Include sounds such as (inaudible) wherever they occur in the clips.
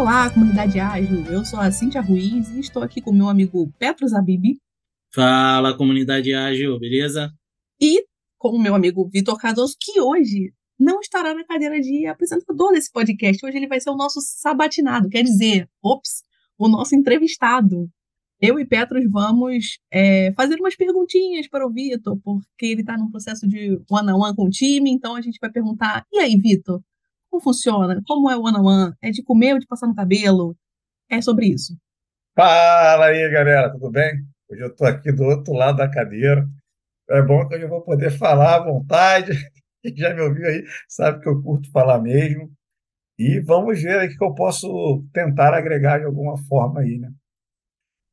Olá, comunidade ágil. Eu sou a Cíntia Ruiz e estou aqui com meu amigo Petros Abib. Fala, comunidade ágil, beleza? E com o meu amigo Vitor Cardoso, que hoje não estará na cadeira de apresentador desse podcast. Hoje ele vai ser o nosso sabatinado, quer dizer, ops, o nosso entrevistado. Eu e Petros vamos é, fazer umas perguntinhas para o Vitor, porque ele está num processo de one-on-one -on -one com o time, então a gente vai perguntar: e aí, Vitor? Como funciona? Como é o one-on-one? É de comer ou de passar no cabelo? É sobre isso. Fala aí, galera, tudo bem? Hoje eu estou aqui do outro lado da cadeira. É bom que eu vou poder falar à vontade. (laughs) Quem já me ouviu aí sabe que eu curto falar mesmo. E vamos ver aí o que eu posso tentar agregar de alguma forma aí, né?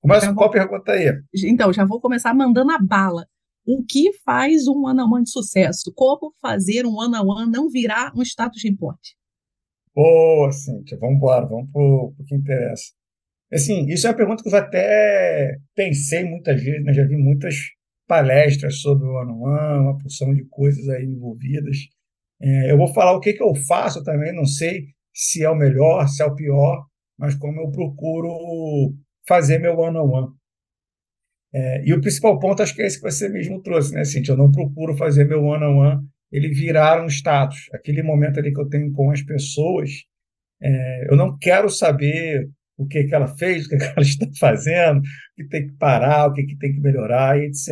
Começa com qual pergunta aí? Então, já vou começar mandando a bala. O que faz um one-on-one de sucesso? Como fazer um one-on-one não virar um status de importe? Boa, Cíntia. Vamos embora, vamos para o que interessa. Assim, isso é uma pergunta que eu até pensei muitas vezes, né? já vi muitas palestras sobre o one-on-one, uma porção de coisas aí envolvidas. É, eu vou falar o que, que eu faço também, não sei se é o melhor, se é o pior, mas como eu procuro fazer meu one-on-one. É, e o principal ponto, acho que é esse que você mesmo trouxe, né, Cintia? Eu não procuro fazer meu one-on-one ele virar um status. Aquele momento ali que eu tenho com as pessoas, é, eu não quero saber o que, que ela fez, o que, que (laughs) ela está fazendo, o que tem que parar, o que, que tem que melhorar, etc.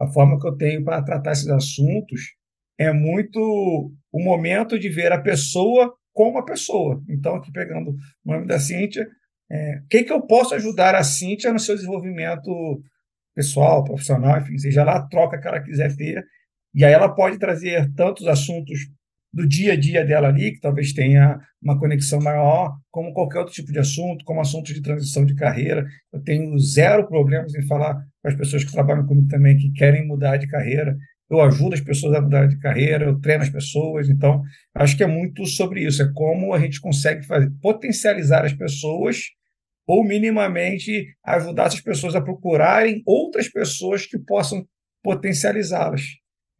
A forma que eu tenho para tratar esses assuntos é muito o momento de ver a pessoa como a pessoa. Então, aqui pegando o nome da Cíntia, é, o que, que eu posso ajudar a Cíntia no seu desenvolvimento pessoal, profissional, enfim, seja lá a troca que ela quiser ter. E aí ela pode trazer tantos assuntos do dia a dia dela ali, que talvez tenha uma conexão maior, como qualquer outro tipo de assunto, como assuntos de transição de carreira. Eu tenho zero problemas em falar com as pessoas que trabalham comigo também, que querem mudar de carreira. Eu ajudo as pessoas a mudar de carreira, eu treino as pessoas. Então, acho que é muito sobre isso. É como a gente consegue fazer, potencializar as pessoas ou minimamente ajudar essas pessoas a procurarem outras pessoas que possam potencializá-las.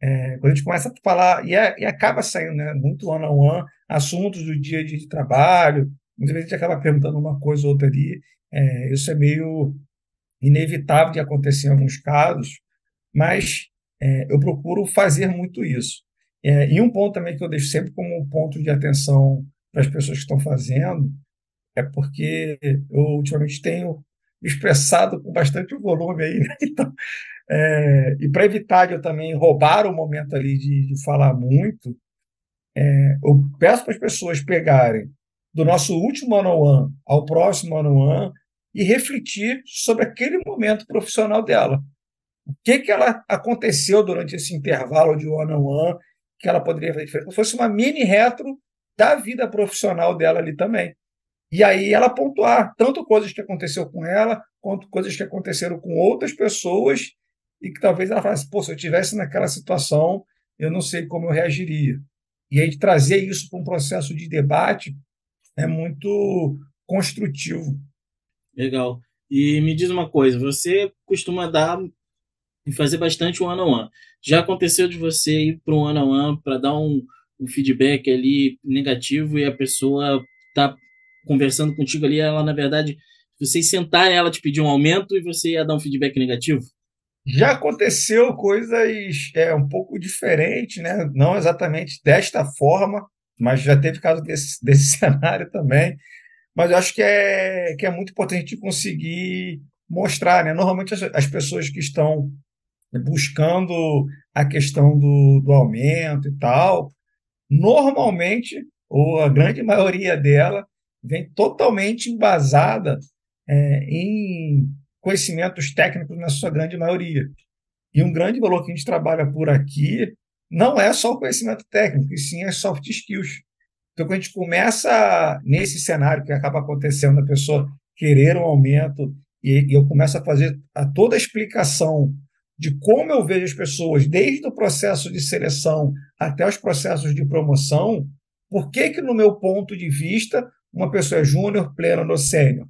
É, quando a gente começa a falar, e, é, e acaba saindo né, muito one-on-one, assuntos do dia a dia de trabalho, muitas vezes a gente acaba perguntando uma coisa ou outra ali, é, isso é meio inevitável de acontecer em alguns casos, mas é, eu procuro fazer muito isso. É, e um ponto também que eu deixo sempre como ponto de atenção para as pessoas que estão fazendo é porque eu ultimamente tenho expressado com bastante volume aí, (laughs) né? então, é, e para evitar de eu também roubar o momento ali de, de falar muito, é, eu peço para as pessoas pegarem do nosso último one-on-one ao próximo one-on-one e refletir sobre aquele momento profissional dela. O que, que ela aconteceu durante esse intervalo de one-on-one que ela poderia fazer diferente? Se fosse uma mini retro da vida profissional dela ali também. E aí ela pontuar tanto coisas que aconteceu com ela, quanto coisas que aconteceram com outras pessoas, e que talvez ela falasse, pô, se eu estivesse naquela situação, eu não sei como eu reagiria. E aí trazer isso para um processo de debate é muito construtivo. Legal. E me diz uma coisa, você costuma dar e fazer bastante one-on-one. -on -one. Já aconteceu de você ir para um one-on-one para dar um, um feedback ali negativo e a pessoa tá conversando contigo ali, ela, na verdade, vocês sentarem, ela te pedir um aumento e você ia dar um feedback negativo? Já aconteceu coisas é, um pouco diferentes, né? não exatamente desta forma, mas já teve caso desse, (laughs) desse cenário também. Mas eu acho que é, que é muito importante conseguir mostrar. Né? Normalmente, as, as pessoas que estão buscando a questão do, do aumento e tal, normalmente, ou a grande maioria dela, vem totalmente embasada é, em conhecimentos técnicos na sua grande maioria. E um grande valor que a gente trabalha por aqui não é só o conhecimento técnico, e sim as soft skills. Então, quando a gente começa nesse cenário que acaba acontecendo, a pessoa querer um aumento, e, e eu começo a fazer a toda a explicação de como eu vejo as pessoas, desde o processo de seleção até os processos de promoção, por que, que no meu ponto de vista, uma pessoa é júnior, pleno ou sênior.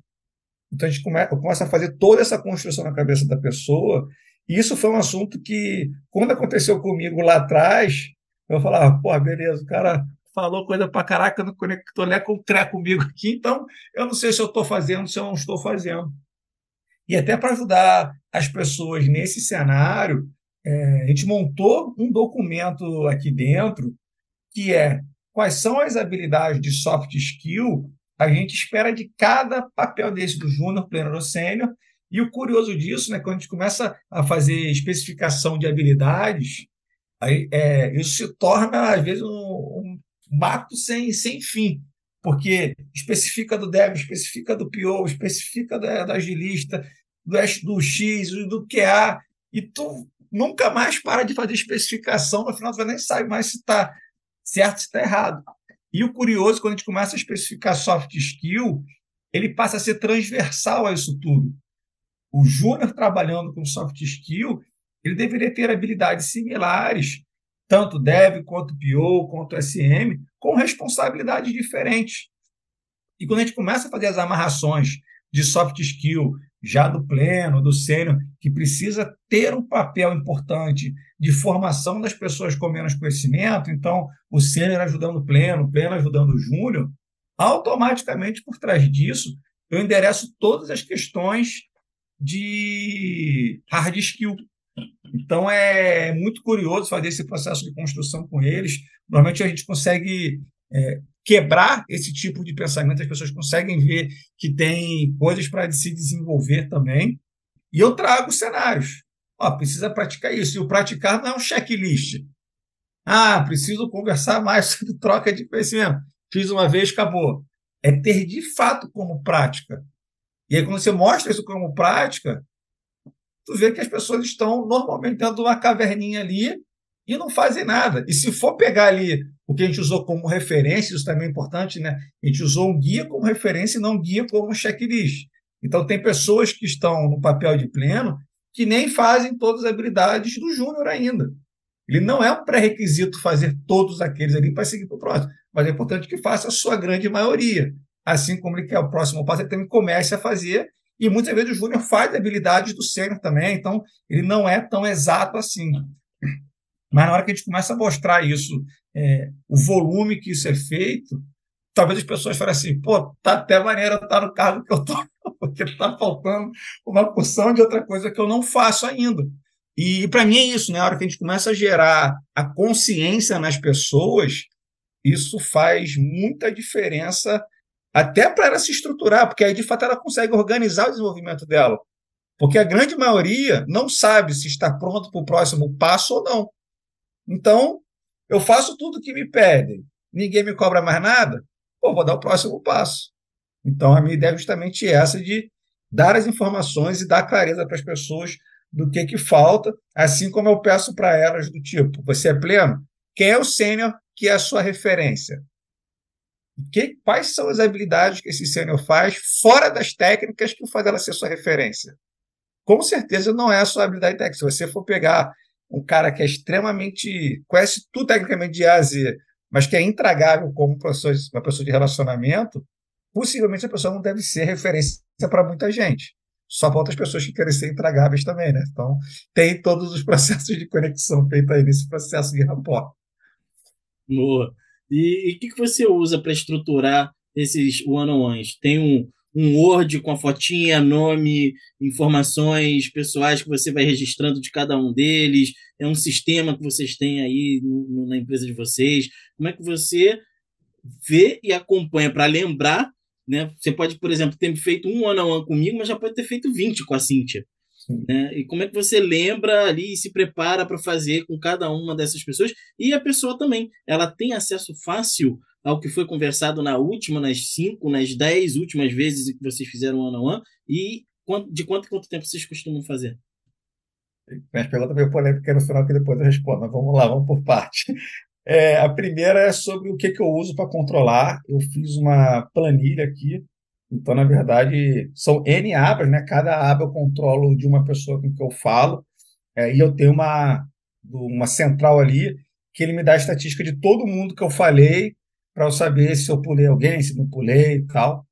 Então a gente começa, a fazer toda essa construção na cabeça da pessoa. E isso foi um assunto que, quando aconteceu comigo lá atrás, eu falava, pô, beleza, o cara falou coisa para caraca, não conectou né, com comigo aqui, então eu não sei se eu estou fazendo, se eu não estou fazendo. E até para ajudar as pessoas nesse cenário, é, a gente montou um documento aqui dentro que é quais são as habilidades de soft skill a gente espera de cada papel desse, do júnior, pleno ou sênior. E o curioso disso, né, quando a gente começa a fazer especificação de habilidades, aí, é, isso se torna, às vezes, um, um mato sem, sem fim, porque especifica do dev, especifica do PO, especifica da, da agilista, do, do X, do QA, e tu nunca mais para de fazer especificação, no final você nem sabe mais se está certo, está errado. E o curioso, quando a gente começa a especificar soft skill, ele passa a ser transversal a isso tudo. O júnior trabalhando com soft skill, ele deveria ter habilidades similares, tanto dev quanto PO, quanto SM, com responsabilidades diferentes. E quando a gente começa a fazer as amarrações de soft skill já do pleno, do sênior, que precisa ter um papel importante de formação das pessoas com menos conhecimento, então o sênior ajudando o pleno, o pleno ajudando o júnior, automaticamente por trás disso eu endereço todas as questões de hard skill. Então é muito curioso fazer esse processo de construção com eles. Normalmente a gente consegue é, quebrar esse tipo de pensamento, as pessoas conseguem ver que tem coisas para se desenvolver também. E eu trago cenários. Ó, precisa praticar isso. E o praticar não é um checklist. Ah, preciso conversar mais (laughs) sobre troca de conhecimento. Fiz uma vez, acabou. É ter de fato como prática. E aí, quando você mostra isso como prática, tu vê que as pessoas estão normalmente dentro de uma caverninha ali e não fazem nada. E se for pegar ali o que a gente usou como referência, isso também é importante, né? A gente usou um guia como referência e não um guia como checklist. Então, tem pessoas que estão no papel de pleno que nem fazem todas as habilidades do júnior ainda. Ele não é um pré-requisito fazer todos aqueles ali para seguir para o próximo, mas é importante que faça a sua grande maioria. Assim como ele quer o próximo passo, ele também comece a fazer, e muitas vezes o júnior faz habilidades do sênior também, então ele não é tão exato assim. Mas na hora que a gente começa a mostrar isso, é, o volume que isso é feito, talvez as pessoas falem assim, pô, tá até maneiro estar tá no cargo que eu tô, (laughs) porque está faltando uma porção de outra coisa que eu não faço ainda. E, para mim é isso, né? A hora que a gente começa a gerar a consciência nas pessoas, isso faz muita diferença até para ela se estruturar, porque aí de fato ela consegue organizar o desenvolvimento dela. Porque a grande maioria não sabe se está pronto para o próximo passo ou não. Então, eu faço tudo o que me pedem, ninguém me cobra mais nada, pô, vou dar o próximo passo. Então, a minha ideia é justamente essa de dar as informações e dar clareza para as pessoas do que, que falta, assim como eu peço para elas do tipo, você é pleno? Quem é o sênior que é a sua referência? Que, quais são as habilidades que esse sênior faz fora das técnicas que faz ela ser sua referência? Com certeza não é a sua habilidade técnica. Se você for pegar um cara que é extremamente. conhece tudo tecnicamente de A a Z, mas que é intragável como professor, uma pessoa de relacionamento, possivelmente a pessoa não deve ser referência para muita gente. Só para outras pessoas que querem ser intragáveis também, né? Então, tem todos os (laughs) processos de conexão feitos aí nesse processo de rapport. Boa. E o que, que você usa para estruturar esses one-on-ones? Tem um, um Word com a fotinha, nome, informações pessoais que você vai registrando de cada um deles? É um sistema que vocês têm aí no, na empresa de vocês? Como é que você vê e acompanha para lembrar? Né? Você pode, por exemplo, ter feito um one on one comigo, mas já pode ter feito 20 com a Cíntia. Né? E como é que você lembra ali e se prepara para fazer com cada uma dessas pessoas? E a pessoa também, ela tem acesso fácil ao que foi conversado na última, nas cinco, nas dez últimas vezes que vocês fizeram one on one e de quanto em quanto tempo vocês costumam fazer? Minhas perguntas meio polêmicas no final que depois eu respondo, mas vamos lá, vamos por parte. (laughs) É, a primeira é sobre o que, que eu uso para controlar. Eu fiz uma planilha aqui, então, na verdade, são N abas, né? Cada aba eu controlo de uma pessoa com que eu falo, é, e eu tenho uma, uma central ali que ele me dá a estatística de todo mundo que eu falei para eu saber se eu pulei alguém, se não pulei e tal.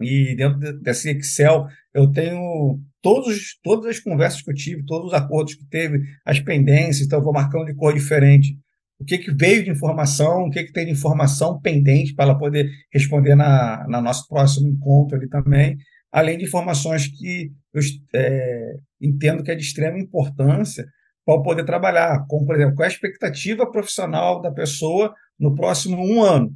E dentro desse Excel eu tenho todos, todas as conversas que eu tive, todos os acordos que teve, as pendências, então eu vou marcando de cor diferente o que, que veio de informação, o que, que tem de informação pendente para ela poder responder na, na nosso próximo encontro ali também, além de informações que eu é, entendo que é de extrema importância para poder trabalhar, como, por exemplo, qual é a expectativa profissional da pessoa no próximo um ano.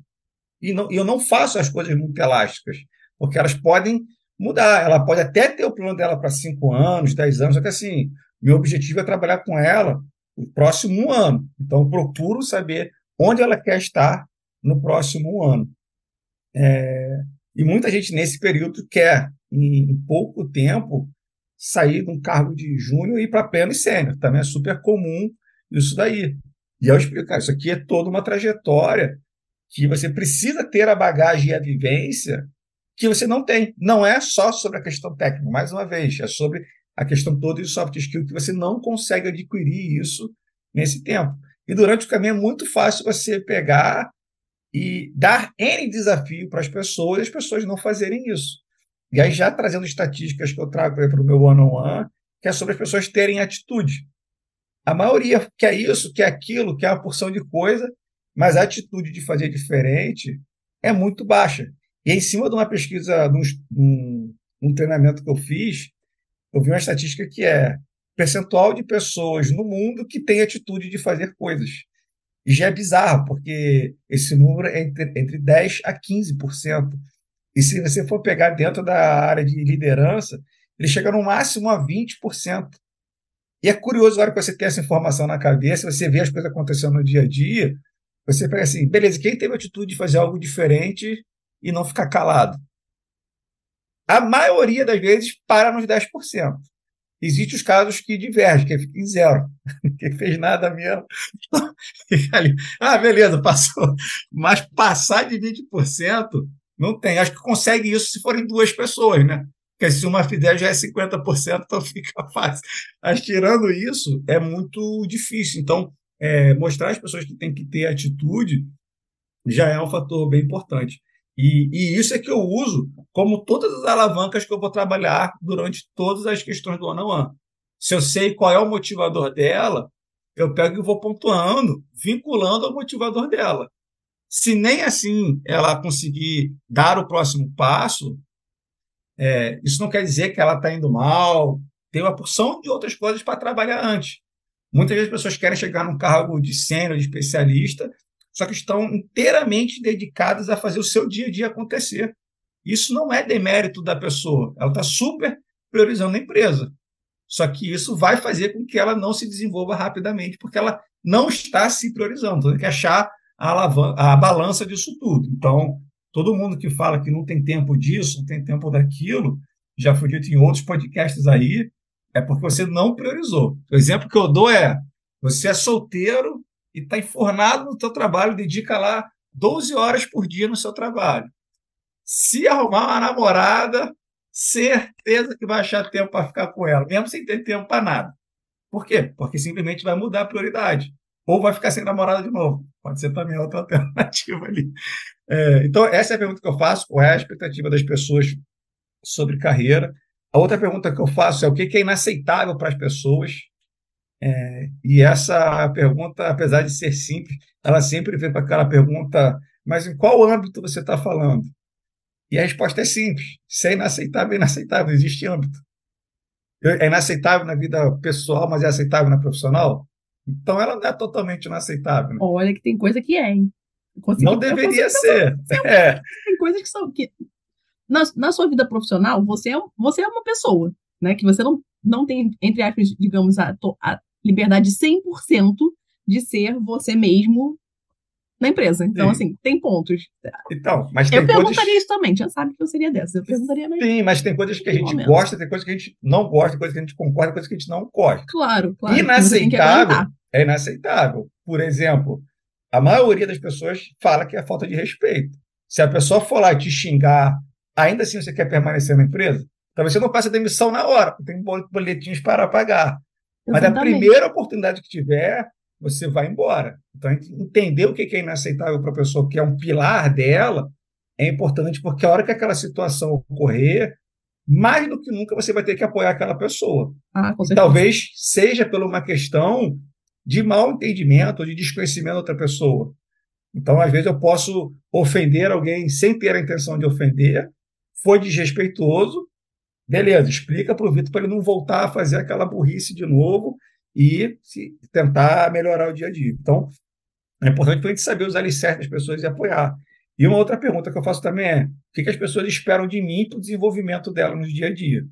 E não, eu não faço as coisas muito elásticas, porque elas podem mudar. Ela pode até ter o plano dela para cinco anos, dez anos, só que assim, meu objetivo é trabalhar com ela o próximo ano. Então, eu procuro saber onde ela quer estar no próximo ano. É, e muita gente nesse período quer, em, em pouco tempo, sair de um cargo de júnior e ir para pleno e sênior. Também é super comum isso daí. E eu explico, cara, isso aqui é toda uma trajetória que você precisa ter a bagagem e a vivência que você não tem. Não é só sobre a questão técnica, mais uma vez, é sobre a questão toda de soft skill que você não consegue adquirir isso nesse tempo. E durante o caminho é muito fácil você pegar e dar N desafio para as pessoas e as pessoas não fazerem isso. E aí, já trazendo estatísticas que eu trago para o meu one-on-one, -on -one, que é sobre as pessoas terem atitude. A maioria quer isso, quer aquilo, quer uma porção de coisa, mas a atitude de fazer diferente é muito baixa. E em cima de uma pesquisa, de um, um, treinamento que eu fiz, eu vi uma estatística que é percentual de pessoas no mundo que tem atitude de fazer coisas. E já é bizarro, porque esse número é entre, entre 10% a 15%. E se você for pegar dentro da área de liderança, ele chega no máximo a 20%. E é curioso, na hora que você tem essa informação na cabeça, você vê as coisas acontecendo no dia a dia, você pega assim, beleza, quem teve a atitude de fazer algo diferente e não ficar calado? A maioria das vezes para nos 10%. Existem os casos que divergem, que fica em zero, (laughs) que fez nada mesmo. (laughs) ah, beleza, passou. Mas passar de 20% não tem. Acho que consegue isso se forem duas pessoas, né? Porque se uma fizer já é 50%, então (laughs) fica fácil. Mas tirando isso, é muito difícil. Então, é, mostrar às pessoas que têm que ter atitude já é um fator bem importante. E, e, isso é que eu uso como todas as alavancas que eu vou trabalhar durante todas as questões do one-on-one. Se eu sei qual é o motivador dela, eu pego e vou pontuando, vinculando ao motivador dela. Se nem assim ela conseguir dar o próximo passo, é, isso não quer dizer que ela está indo mal. Tem uma porção de outras coisas para trabalhar antes. Muitas vezes as pessoas querem chegar num cargo de sênior, de especialista, só que estão inteiramente dedicadas a fazer o seu dia a dia acontecer. Isso não é demérito da pessoa, ela está super priorizando a empresa. Só que isso vai fazer com que ela não se desenvolva rapidamente, porque ela não está se priorizando. Tem que achar a, a balança disso tudo. Então, todo mundo que fala que não tem tempo disso, não tem tempo daquilo, já foi dito em outros podcasts aí, é porque você não priorizou. O exemplo que eu dou é: você é solteiro e está enfornado no seu trabalho, dedica lá 12 horas por dia no seu trabalho. Se arrumar uma namorada, certeza que vai achar tempo para ficar com ela, mesmo sem ter tempo para nada. Por quê? Porque simplesmente vai mudar a prioridade. Ou vai ficar sem namorada de novo. Pode ser também outra (laughs) alternativa ali. É, então, essa é a pergunta que eu faço: qual é a expectativa das pessoas sobre carreira? A outra pergunta que eu faço é o que é inaceitável para as pessoas é, e essa pergunta, apesar de ser simples, ela sempre vem para aquela pergunta: mas em qual âmbito você está falando? E a resposta é simples: se é inaceitável, é inaceitável, existe âmbito. É inaceitável na vida pessoal, mas é aceitável na profissional? Então ela não é totalmente inaceitável. Né? Olha que tem coisa que é, hein? Consegui, não deveria ser. É. (laughs) Tem coisas que são. Que... Na, na sua vida profissional, você é, você é uma pessoa, né? Que você não, não tem, entre aspas, digamos, a, a liberdade 100% de ser você mesmo na empresa. Então, Sim. assim, tem pontos. Então, mas tem Eu perguntaria coisas... isso também, já sabe que eu seria dessa. Eu perguntaria mesmo. Sim, mas tem coisas que a gente momento. gosta, tem coisas que a gente não gosta, tem coisas que a gente concorda, coisas que a gente não gosta. Claro, claro. Inaceitável é inaceitável. Por exemplo, a maioria das pessoas fala que é falta de respeito. Se a pessoa for lá te xingar, ainda assim você quer permanecer na empresa, talvez você não passe a demissão na hora, tem boletins para pagar. Mas a primeira oportunidade que tiver, você vai embora. Então, entender o que é inaceitável para a pessoa, que é um pilar dela, é importante, porque a hora que aquela situação ocorrer, mais do que nunca você vai ter que apoiar aquela pessoa. Ah, talvez seja por uma questão de mal entendimento ou de desconhecimento da outra pessoa. Então, às vezes, eu posso ofender alguém sem ter a intenção de ofender, foi desrespeitoso, beleza, explica para o Vitor para ele não voltar a fazer aquela burrice de novo e tentar melhorar o dia a dia. Então, é importante para a gente saber os alicerces das pessoas e apoiar. E uma outra pergunta que eu faço também é: o que, as pessoas esperam de mim para o desenvolvimento dela no dia a dia?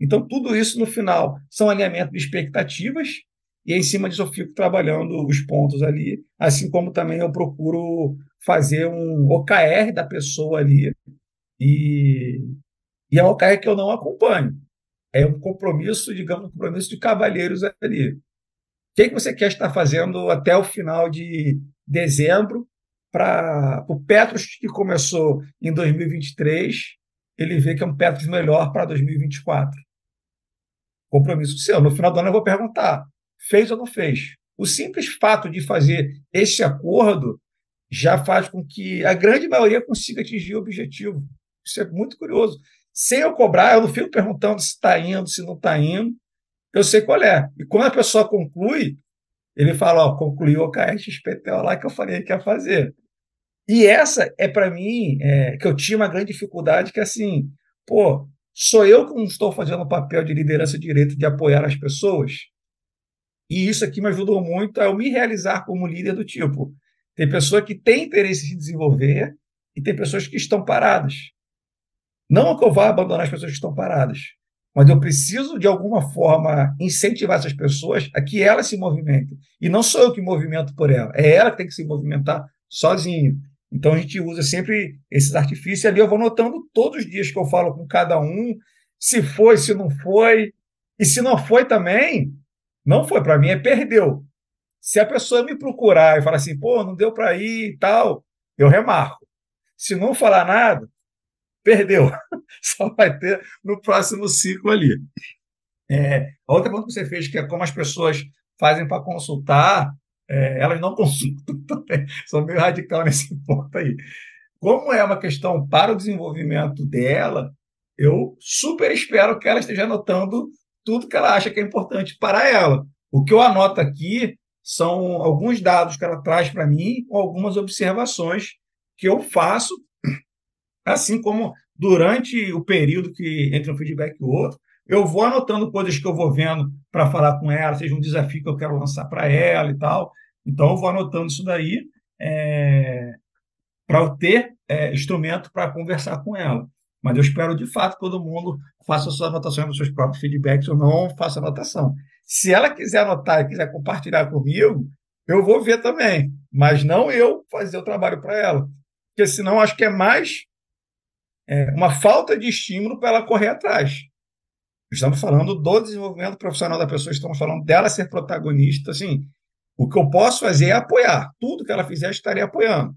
Então, tudo isso, no final, são alinhamento de expectativas, e em cima disso eu fico trabalhando os pontos ali, assim como também eu procuro fazer um OKR da pessoa ali, e, e é um OKR que eu não acompanho. É um compromisso, digamos, um compromisso de cavalheiros ali. O que, é que você quer estar fazendo até o final de dezembro para o Petros que começou em 2023, ele vê que é um Petros melhor para 2024. Compromisso seu. No final do ano eu vou perguntar: fez ou não fez? O simples fato de fazer esse acordo já faz com que a grande maioria consiga atingir o objetivo. Isso é muito curioso. Sem eu cobrar, eu não fico perguntando se está indo, se não está indo. Eu sei qual é. E quando a pessoa conclui, ele fala: Ó, concluiu o KSXPTO lá que eu falei que ia fazer. E essa é para mim é, que eu tinha uma grande dificuldade, que é assim, pô, sou eu que não estou fazendo o papel de liderança direito de apoiar as pessoas. E isso aqui me ajudou muito a eu me realizar como líder do tipo. Tem pessoa que tem interesse em desenvolver e tem pessoas que estão paradas. Não que eu vá abandonar as pessoas que estão paradas, mas eu preciso, de alguma forma, incentivar essas pessoas a que elas se movimentem. E não sou eu que movimento por ela, é ela que tem que se movimentar sozinho. Então a gente usa sempre esses artifícios ali. Eu vou notando todos os dias que eu falo com cada um, se foi, se não foi. E se não foi também, não foi. Para mim é perdeu. Se a pessoa me procurar e falar assim, pô, não deu para ir e tal, eu remarco. Se não falar nada, perdeu. (laughs) Só vai ter no próximo ciclo ali. É, a outra pergunta que você fez, que é como as pessoas fazem para consultar, é, elas não (laughs) consultam também. Sou meio radical nesse (laughs) ponto aí. Como é uma questão para o desenvolvimento dela, eu super espero que ela esteja anotando tudo que ela acha que é importante para ela. O que eu anoto aqui são alguns dados que ela traz para mim, algumas observações que eu faço, assim como durante o período que entre um feedback e o outro, eu vou anotando coisas que eu vou vendo para falar com ela, seja um desafio que eu quero lançar para ela e tal. Então, eu vou anotando isso daí é, para eu ter é, instrumento para conversar com ela. Mas eu espero, de fato, que todo mundo faça suas anotações nos seus próprios feedbacks ou não faça anotação. Se ela quiser anotar e quiser compartilhar comigo, eu vou ver também, mas não eu fazer o trabalho para ela. Porque senão acho que é mais é, uma falta de estímulo para ela correr atrás. Estamos falando do desenvolvimento profissional da pessoa, estamos falando dela ser protagonista. Assim, o que eu posso fazer é apoiar. Tudo que ela fizer, eu estarei apoiando.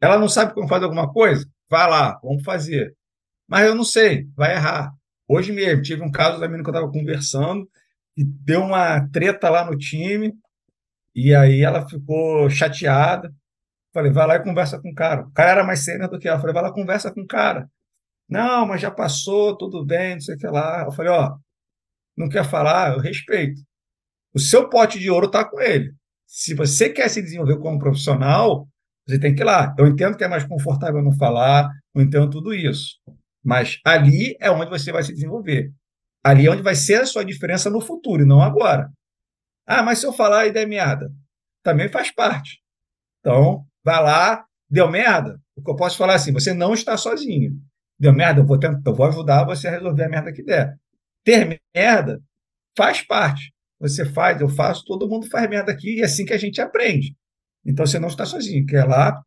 Ela não sabe como fazer alguma coisa? Vai lá, vamos fazer. Mas eu não sei, vai errar. Hoje mesmo, tive um caso da menina que eu estava conversando, e deu uma treta lá no time, e aí ela ficou chateada. Falei, vai lá e conversa com o cara. O cara era mais sério do que ela. Falei, vai lá, conversa com o cara. Não, mas já passou, tudo bem, não sei o que lá. Eu falei, ó, não quer falar, eu respeito. O seu pote de ouro está com ele. Se você quer se desenvolver como profissional, você tem que ir lá. Eu entendo que é mais confortável não falar, eu entendo tudo isso. Mas ali é onde você vai se desenvolver. Ali é onde vai ser a sua diferença no futuro e não agora. Ah, mas se eu falar e der merda, também faz parte. Então, vai lá, deu merda. O que eu posso falar é assim: você não está sozinho. Deu merda, eu vou, tentar, eu vou ajudar você a resolver a merda que der. Ter merda faz parte. Você faz, eu faço, todo mundo faz merda aqui e é assim que a gente aprende. Então você não está sozinho, quer lá,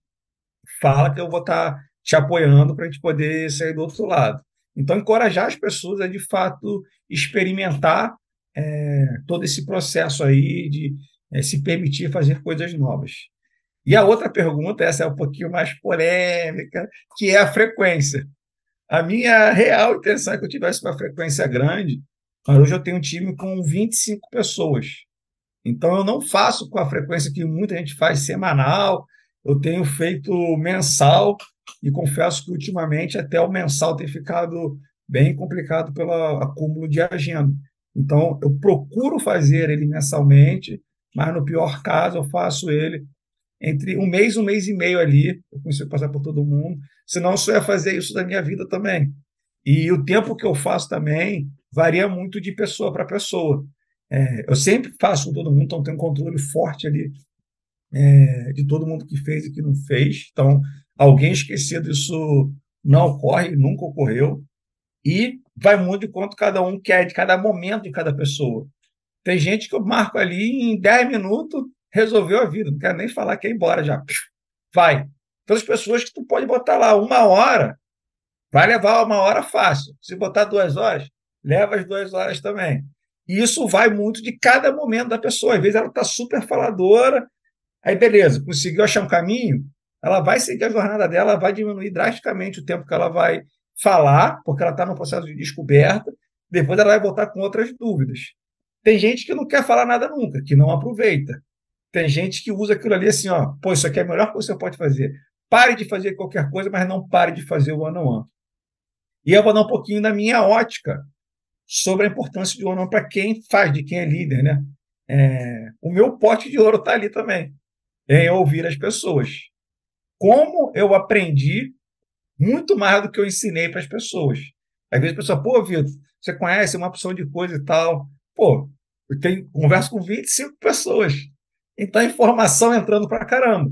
fala que eu vou estar te apoiando para a gente poder sair do outro lado. Então, encorajar as pessoas a de fato experimentar é, todo esse processo aí de é, se permitir fazer coisas novas. E a outra pergunta, essa é um pouquinho mais polêmica, que é a frequência. A minha real intenção é que eu tivesse uma frequência grande, mas hoje eu tenho um time com 25 pessoas. Então eu não faço com a frequência que muita gente faz semanal, eu tenho feito mensal e confesso que ultimamente até o mensal tem ficado bem complicado pelo acúmulo de agenda. Então eu procuro fazer ele mensalmente, mas no pior caso eu faço ele entre um mês, um mês e meio ali, eu consigo passar por todo mundo, senão eu só ia fazer isso da minha vida também. E o tempo que eu faço também varia muito de pessoa para pessoa. É, eu sempre faço com todo mundo, então tenho um controle forte ali é, de todo mundo que fez e que não fez. Então, alguém esquecido, isso não ocorre, nunca ocorreu. E vai muito de quanto cada um quer, de cada momento de cada pessoa. Tem gente que eu marco ali em 10 minutos, resolveu a vida, não quero nem falar que é embora já. Vai. Então, as pessoas que tu pode botar lá uma hora, vai levar uma hora fácil. Se botar duas horas, leva as duas horas também. E isso vai muito de cada momento da pessoa. Às vezes ela está super faladora, aí beleza, conseguiu achar um caminho, ela vai seguir a jornada dela, vai diminuir drasticamente o tempo que ela vai falar, porque ela está no processo de descoberta, depois ela vai voltar com outras dúvidas. Tem gente que não quer falar nada nunca, que não aproveita. Tem gente que usa aquilo ali assim, ó, pô, isso aqui é a melhor coisa que você pode fazer. Pare de fazer qualquer coisa, mas não pare de fazer o one-on-one. -on -one. E eu vou dar um pouquinho da minha ótica sobre a importância de one-on-one para quem faz, de quem é líder, né? É, o meu pote de ouro está ali também, em ouvir as pessoas. Como eu aprendi muito mais do que eu ensinei para as pessoas. Às vezes a pessoa, pô, Vitor, você conhece uma opção de coisa e tal. Pô, eu tenho, converso com 25 pessoas. Então, a informação entrando para caramba.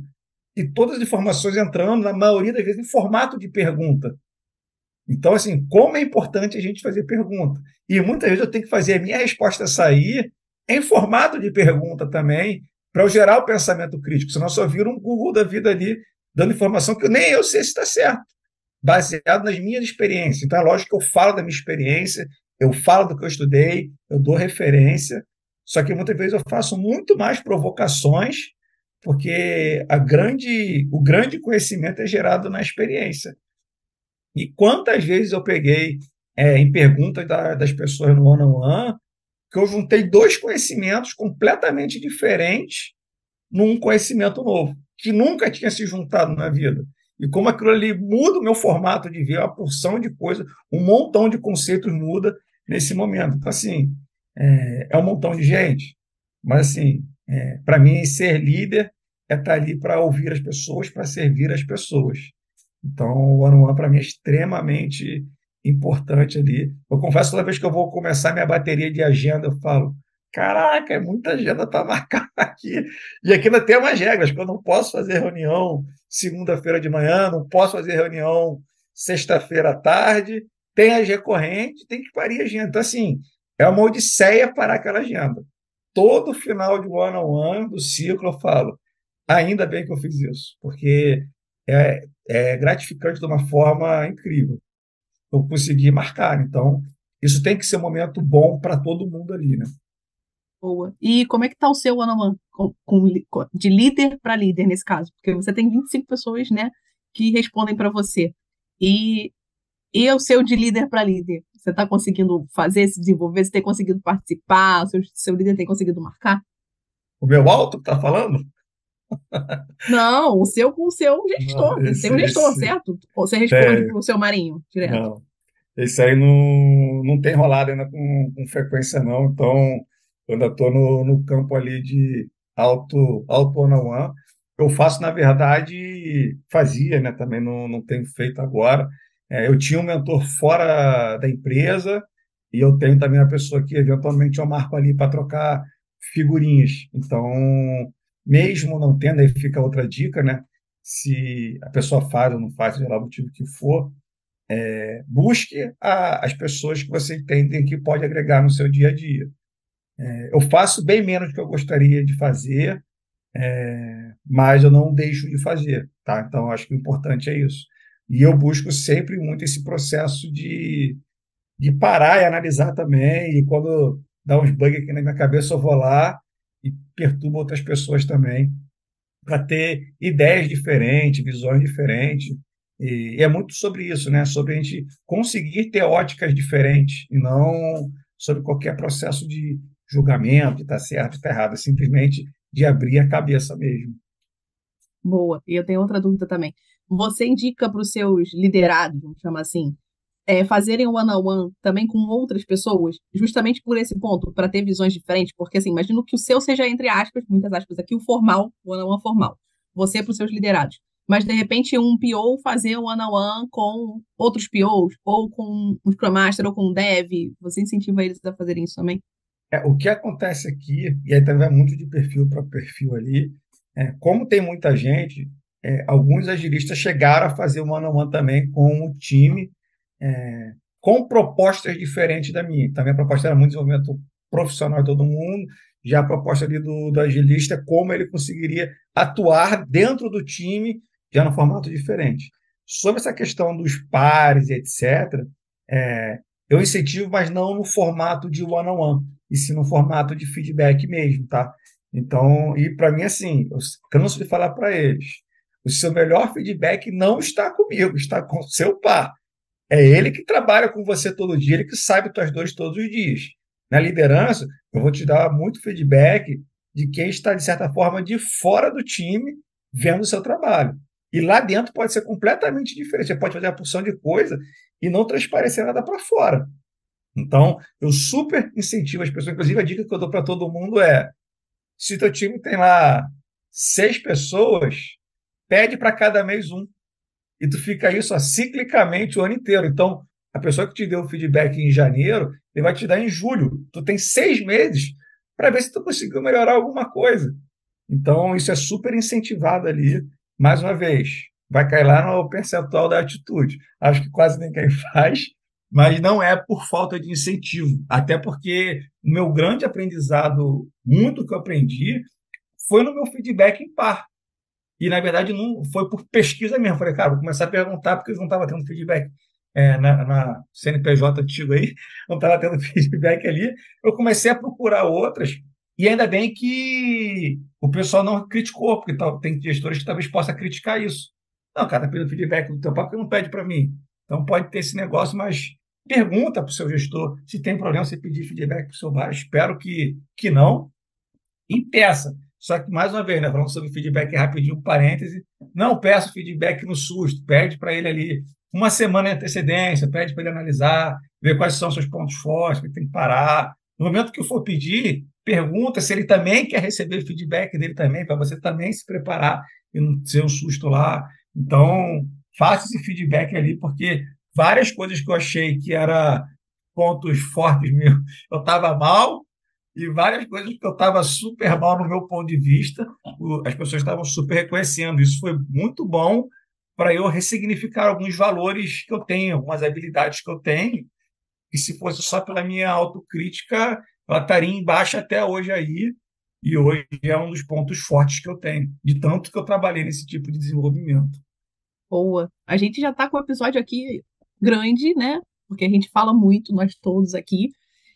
E todas as informações entrando, na maioria das vezes, em formato de pergunta. Então, assim, como é importante a gente fazer pergunta. E muitas vezes eu tenho que fazer a minha resposta sair em formato de pergunta também, para eu gerar o pensamento crítico. Senão só vira um Google da vida ali, dando informação que nem eu sei se está certo, baseado nas minhas experiências. Então, é lógico que eu falo da minha experiência, eu falo do que eu estudei, eu dou referência, só que muitas vezes eu faço muito mais provocações, porque a grande, o grande conhecimento é gerado na experiência. E quantas vezes eu peguei é, em perguntas da, das pessoas no one-on-one, que eu juntei dois conhecimentos completamente diferentes num conhecimento novo, que nunca tinha se juntado na vida. E como aquilo ali muda o meu formato de ver, uma porção de coisas, um montão de conceitos muda nesse momento. Então, assim, é, é um montão de gente, mas, assim, é, para mim, ser líder é estar tá ali para ouvir as pessoas, para servir as pessoas. Então, o one on para mim é extremamente importante ali. Eu confesso, toda vez que eu vou começar minha bateria de agenda, eu falo: caraca, é muita agenda para marcar (laughs) aqui. E aqui ainda tem umas regras, que eu não posso fazer reunião segunda-feira de manhã, não posso fazer reunião sexta-feira à tarde, tem as recorrentes, tem que parir a agenda. Então, assim, é uma odisseia parar aquela agenda. Todo final de one-on-one, -on -one, do ciclo, eu falo, ainda bem que eu fiz isso, porque é, é gratificante de uma forma incrível. Eu consegui marcar. Então, isso tem que ser um momento bom para todo mundo ali, né? Boa. E como é que está o seu one-on-one com, com, de líder para líder nesse caso? Porque você tem 25 pessoas, né, que respondem para você. E, e o seu de líder para líder? Você está conseguindo fazer, se desenvolver? Você tem conseguido participar? Seu, seu líder tem conseguido marcar? O meu alto está falando? (laughs) Não, o seu com o seu gestor. Não, esse, tem um gestor, esse... certo? Ou você responde é... para o seu marinho direto? Não. Esse aí não, não tem rolado ainda com, com frequência, não. Então, eu ainda estou no, no campo ali de auto, auto one on one. Eu faço, na verdade, fazia, né? Também não, não tenho feito agora. É, eu tinha um mentor fora da empresa e eu tenho também uma pessoa que eventualmente eu marco ali para trocar figurinhas. Então, mesmo não tendo, aí fica outra dica, né? Se a pessoa faz ou não faz, seja lá o motivo que for, é, busque a, as pessoas que você entende que pode agregar no seu dia a dia. É, eu faço bem menos do que eu gostaria de fazer, é, mas eu não deixo de fazer, tá? Então, acho que o importante é isso. E eu busco sempre muito esse processo de, de parar e analisar também, e quando dá uns bugs aqui na minha cabeça, eu vou lá e perturba outras pessoas também, para ter ideias diferentes, visões diferentes. E, é muito sobre isso, né? Sobre a gente conseguir ter óticas diferentes e não sobre qualquer processo de julgamento, de estar tá certo, de estar tá errado, é simplesmente de abrir a cabeça mesmo. Boa. E eu tenho outra dúvida também. Você indica para os seus liderados, vamos chamar assim, é, fazerem o one-on-one também com outras pessoas, justamente por esse ponto, para ter visões diferentes, porque assim, imagino que o seu seja, entre aspas, muitas aspas aqui, o formal, o one-on-one formal, você para os seus liderados. Mas, de repente, um PO fazer um one-on-one com outros POs, ou com um Scrum Master, ou com um Dev, você incentiva eles a fazerem isso também? É, o que acontece aqui, e aí também vai muito de perfil para perfil ali, é, como tem muita gente, é, alguns agilistas chegaram a fazer o one-on-one também com o time é, com propostas diferentes da minha. Também a proposta era muito desenvolvimento profissional de todo mundo, já a proposta ali do, do agilista, como ele conseguiria atuar dentro do time, já no formato diferente. Sobre essa questão dos pares, etc., é, eu incentivo, mas não no formato de one-on-one, e sim no formato de feedback mesmo, tá? Então, e para mim, assim, eu canso de falar para eles, o seu melhor feedback não está comigo, está com o seu par. É ele que trabalha com você todo dia, ele que sabe tuas dores todos os dias. Na liderança, eu vou te dar muito feedback de quem está, de certa forma, de fora do time, vendo o seu trabalho. E lá dentro pode ser completamente diferente. Você pode fazer uma porção de coisa e não transparecer nada para fora. Então, eu super incentivo as pessoas. Inclusive, a dica que eu dou para todo mundo é: se teu time tem lá seis pessoas, pede para cada mês um e tu fica isso ó, ciclicamente o ano inteiro. Então, a pessoa que te deu o feedback em janeiro, ele vai te dar em julho. Tu tem seis meses para ver se tu conseguiu melhorar alguma coisa. Então, isso é super incentivado ali. Mais uma vez, vai cair lá no percentual da atitude. Acho que quase ninguém (laughs) faz, mas não é por falta de incentivo. Até porque o meu grande aprendizado, muito que eu aprendi, foi no meu feedback em par. E, na verdade, não foi por pesquisa mesmo. Falei, cara, vou começar a perguntar, porque eles não estavam tendo feedback é, na, na, CNPJ antigo aí, (laughs) não estava tendo (laughs) feedback ali. Eu comecei a procurar outras, e ainda bem que o pessoal não criticou, porque tem gestores que talvez possam criticar isso. Não, cara, está pedindo feedback do teu papo, não pede para mim. Então pode ter esse negócio, mas pergunta para o seu gestor se tem problema você pedir feedback para o seu bar. Espero que, que não. E peça. Só que, mais uma vez, né, falando sobre feedback rapidinho, parêntese, não peço feedback no susto, pede para ele ali uma semana de antecedência, pede para ele analisar, ver quais são seus pontos fortes, que tem que parar. No momento que for pedir, pergunta se ele também quer receber feedback dele também, para você também se preparar e não ser um susto lá. Então, faça esse feedback ali, porque várias coisas que eu achei que eram pontos fortes (laughs) meus, eu estava mal, e várias coisas que eu estava super mal no meu ponto de vista, as pessoas estavam super reconhecendo. Isso foi muito bom para eu ressignificar alguns valores que eu tenho, algumas habilidades que eu tenho, e se fosse só pela minha autocrítica, ela estaria embaixo até hoje aí, e hoje é um dos pontos fortes que eu tenho, de tanto que eu trabalhei nesse tipo de desenvolvimento. Boa. A gente já está com o episódio aqui grande, né? Porque a gente fala muito, nós todos aqui,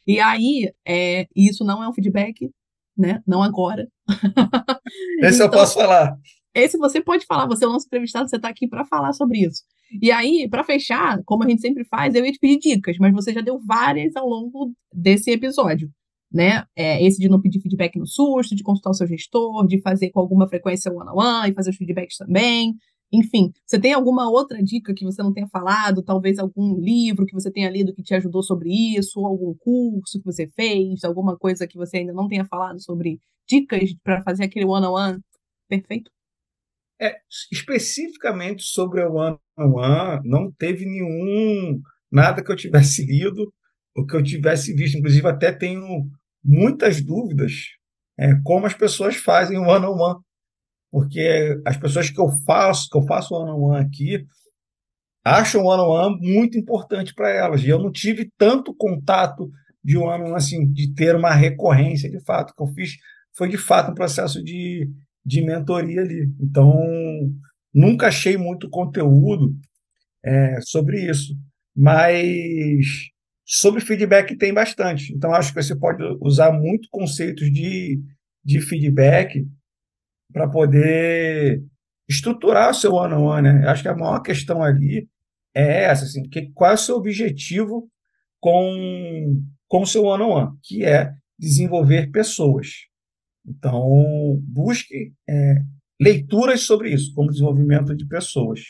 e aí, é, isso não é um feedback, né? Não agora. (laughs) Esse então, eu posso falar. Esse você pode falar, você é o nosso entrevistado, você está aqui para falar sobre isso. E aí, para fechar, como a gente sempre faz, eu ia te pedir dicas, mas você já deu várias ao longo desse episódio. Né? É, esse de não pedir feedback no susto, de consultar o seu gestor, de fazer com alguma frequência one-on-one -on -one, e fazer os feedbacks também, enfim, você tem alguma outra dica que você não tenha falado? Talvez algum livro que você tenha lido que te ajudou sobre isso, algum curso que você fez, alguma coisa que você ainda não tenha falado sobre dicas para fazer aquele one-on-one -on -one perfeito? É, especificamente sobre o one-on-one, não teve nenhum, nada que eu tivesse lido ou que eu tivesse visto. Inclusive, até tenho muitas dúvidas é, como as pessoas fazem o one-on-one. -on -one porque as pessoas que eu faço, que eu faço one-on-one aqui, acham o one-on-one muito importante para elas. E eu não tive tanto contato de um ano assim, de ter uma recorrência de fato. O que eu fiz foi de fato um processo de, de mentoria ali. Então, nunca achei muito conteúdo é, sobre isso. Mas sobre feedback tem bastante. Então, acho que você pode usar muito conceitos de, de feedback para poder estruturar o seu one-on-one, né? Acho que a maior questão ali é essa, assim, que, qual é o seu objetivo com, com o seu one-on-one, que é desenvolver pessoas. Então, busque é, leituras sobre isso, como desenvolvimento de pessoas.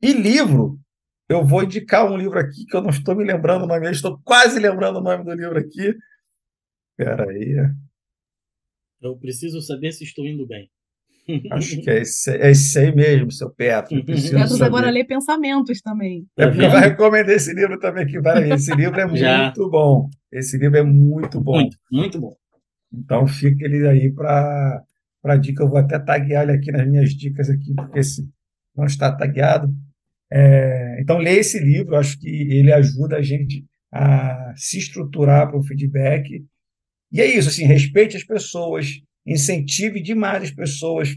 E livro, eu vou indicar um livro aqui que eu não estou me lembrando o nome, eu estou quase lembrando o nome do livro aqui. Espera aí. Eu preciso saber se estou indo bem. Acho que (laughs) é esse, é esse aí mesmo, seu Petro. Petros agora lê pensamentos também. É porque eu recomendei esse livro também aqui para Esse livro é (laughs) Já. muito bom. Esse livro é muito bom. Muito, muito bom. Então fica ele aí para para dica. Eu vou até taguear ele aqui nas minhas dicas aqui, porque se não está tagueado. É, então leia esse livro. Acho que ele ajuda a gente a se estruturar para o feedback. E é isso, assim, respeite as pessoas, incentive demais as pessoas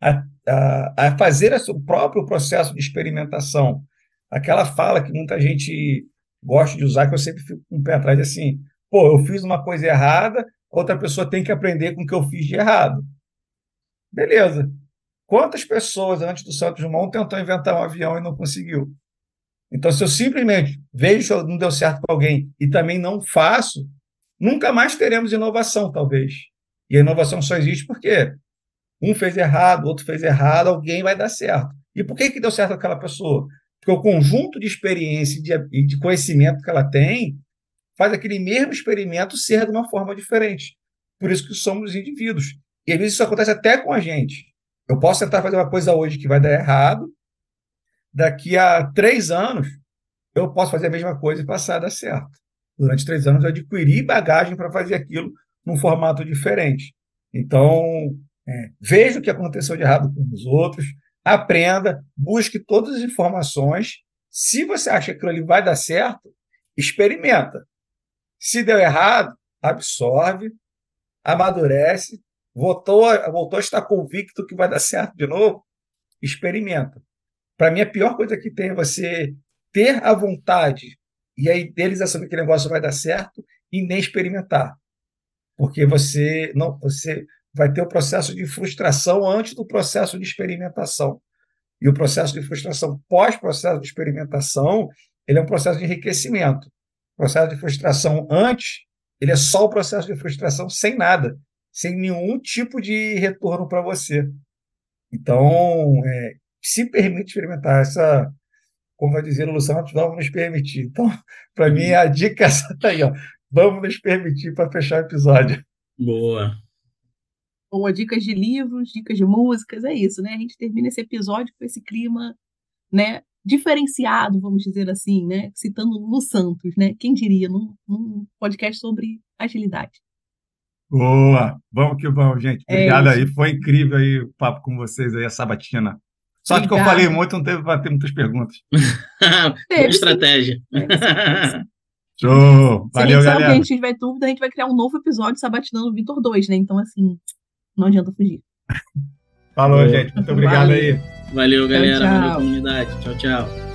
a, a, a fazer o próprio processo de experimentação. Aquela fala que muita gente gosta de usar, que eu sempre fico com um pé atrás, assim, pô, eu fiz uma coisa errada, outra pessoa tem que aprender com o que eu fiz de errado. Beleza. Quantas pessoas antes do Santos Dumont tentou inventar um avião e não conseguiu? Então, se eu simplesmente vejo que não deu certo com alguém e também não faço, nunca mais teremos inovação, talvez. E a inovação só existe porque um fez errado, outro fez errado, alguém vai dar certo. E por que, que deu certo aquela pessoa? Porque o conjunto de experiência e de conhecimento que ela tem faz aquele mesmo experimento ser de uma forma diferente. Por isso que somos indivíduos. E às vezes isso acontece até com a gente. Eu posso tentar fazer uma coisa hoje que vai dar errado, daqui a três anos eu posso fazer a mesma coisa e passar a dar certo. Durante três anos eu adquiri bagagem para fazer aquilo num formato diferente. Então, é, veja o que aconteceu de errado com os outros, aprenda, busque todas as informações. Se você acha que aquilo ali vai dar certo, experimenta. Se deu errado, absorve, amadurece, voltou, voltou a estar convicto que vai dar certo de novo, experimenta. Para mim, a pior coisa que tem é você ter a vontade e a idealização de que negócio vai dar certo e nem experimentar porque você não você vai ter o processo de frustração antes do processo de experimentação. E o processo de frustração pós-processo de experimentação, ele é um processo de enriquecimento. O processo de frustração antes, ele é só o processo de frustração sem nada, sem nenhum tipo de retorno para você. Então, é, se permite experimentar essa, como vai dizer o Luciano, vamos nos permitir. Então, (laughs) para mim, a dica é essa aí, ó. Vamos nos permitir para fechar o episódio. Boa. Boa, dicas de livros, dicas de músicas, é isso, né? A gente termina esse episódio com esse clima, né? Diferenciado, vamos dizer assim, né? Citando Lu Santos, né? Quem diria, num, num podcast sobre agilidade. Boa! Vamos que vamos, gente. É Obrigado é aí. Foi incrível aí o papo com vocês aí, a sabatina. Só que eu falei muito, não teve para ter muitas perguntas. (laughs) Boa estratégia. É, Show! Valeu, se galera. Se a gente tiver dúvida, a gente vai criar um novo episódio sabatinando o Vitor 2, né? Então, assim, não adianta fugir. Falou, gente. Muito obrigado Valeu. aí. Valeu, galera. Tchau, tchau. Valeu, comunidade. Tchau, tchau.